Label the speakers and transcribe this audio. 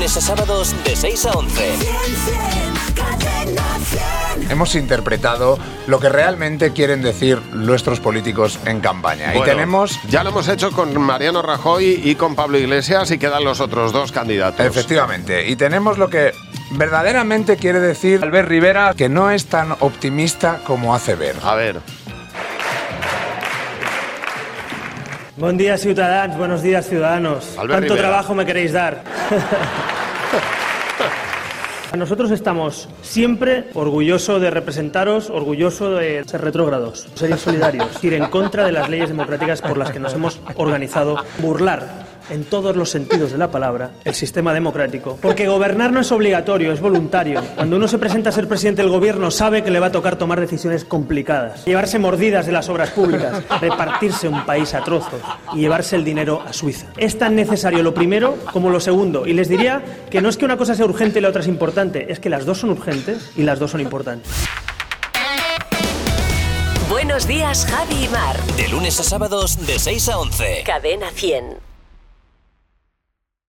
Speaker 1: a sábados de 6 a 11.
Speaker 2: Hemos interpretado lo que realmente quieren decir nuestros políticos en campaña. y tenemos
Speaker 3: Ya lo hemos hecho con Mariano Rajoy y con Pablo Iglesias y quedan los otros dos candidatos.
Speaker 2: Efectivamente. Y tenemos lo que verdaderamente quiere decir Albert Rivera, que no es tan optimista como hace ver.
Speaker 3: A ver.
Speaker 4: Buen día, ciudadanos. Buenos días, ciudadanos.
Speaker 3: Albert
Speaker 4: ¿Cuánto
Speaker 3: Rivera.
Speaker 4: trabajo me queréis dar? Nosotros estamos siempre orgulloso de representaros, orgulloso de ser retrógrados, ser insolidarios, ir en contra de las leyes democráticas por las que nos hemos organizado, burlar en todos los sentidos de la palabra el sistema democrático. Porque gobernar no es obligatorio, es voluntario. Cuando uno se presenta a ser presidente del gobierno sabe que le va a tocar tomar decisiones complicadas, llevarse mordidas de las obras públicas, repartirse un país a trozos y llevarse el dinero a Suiza. Es tan necesario lo primero como lo segundo. Y les diría que no es que una cosa sea urgente y la otra es importante, es que las dos son urgentes y las dos son importantes.
Speaker 5: Buenos días, Javi y Mar.
Speaker 1: De lunes a sábados de 6 a 11.
Speaker 5: Cadena 100.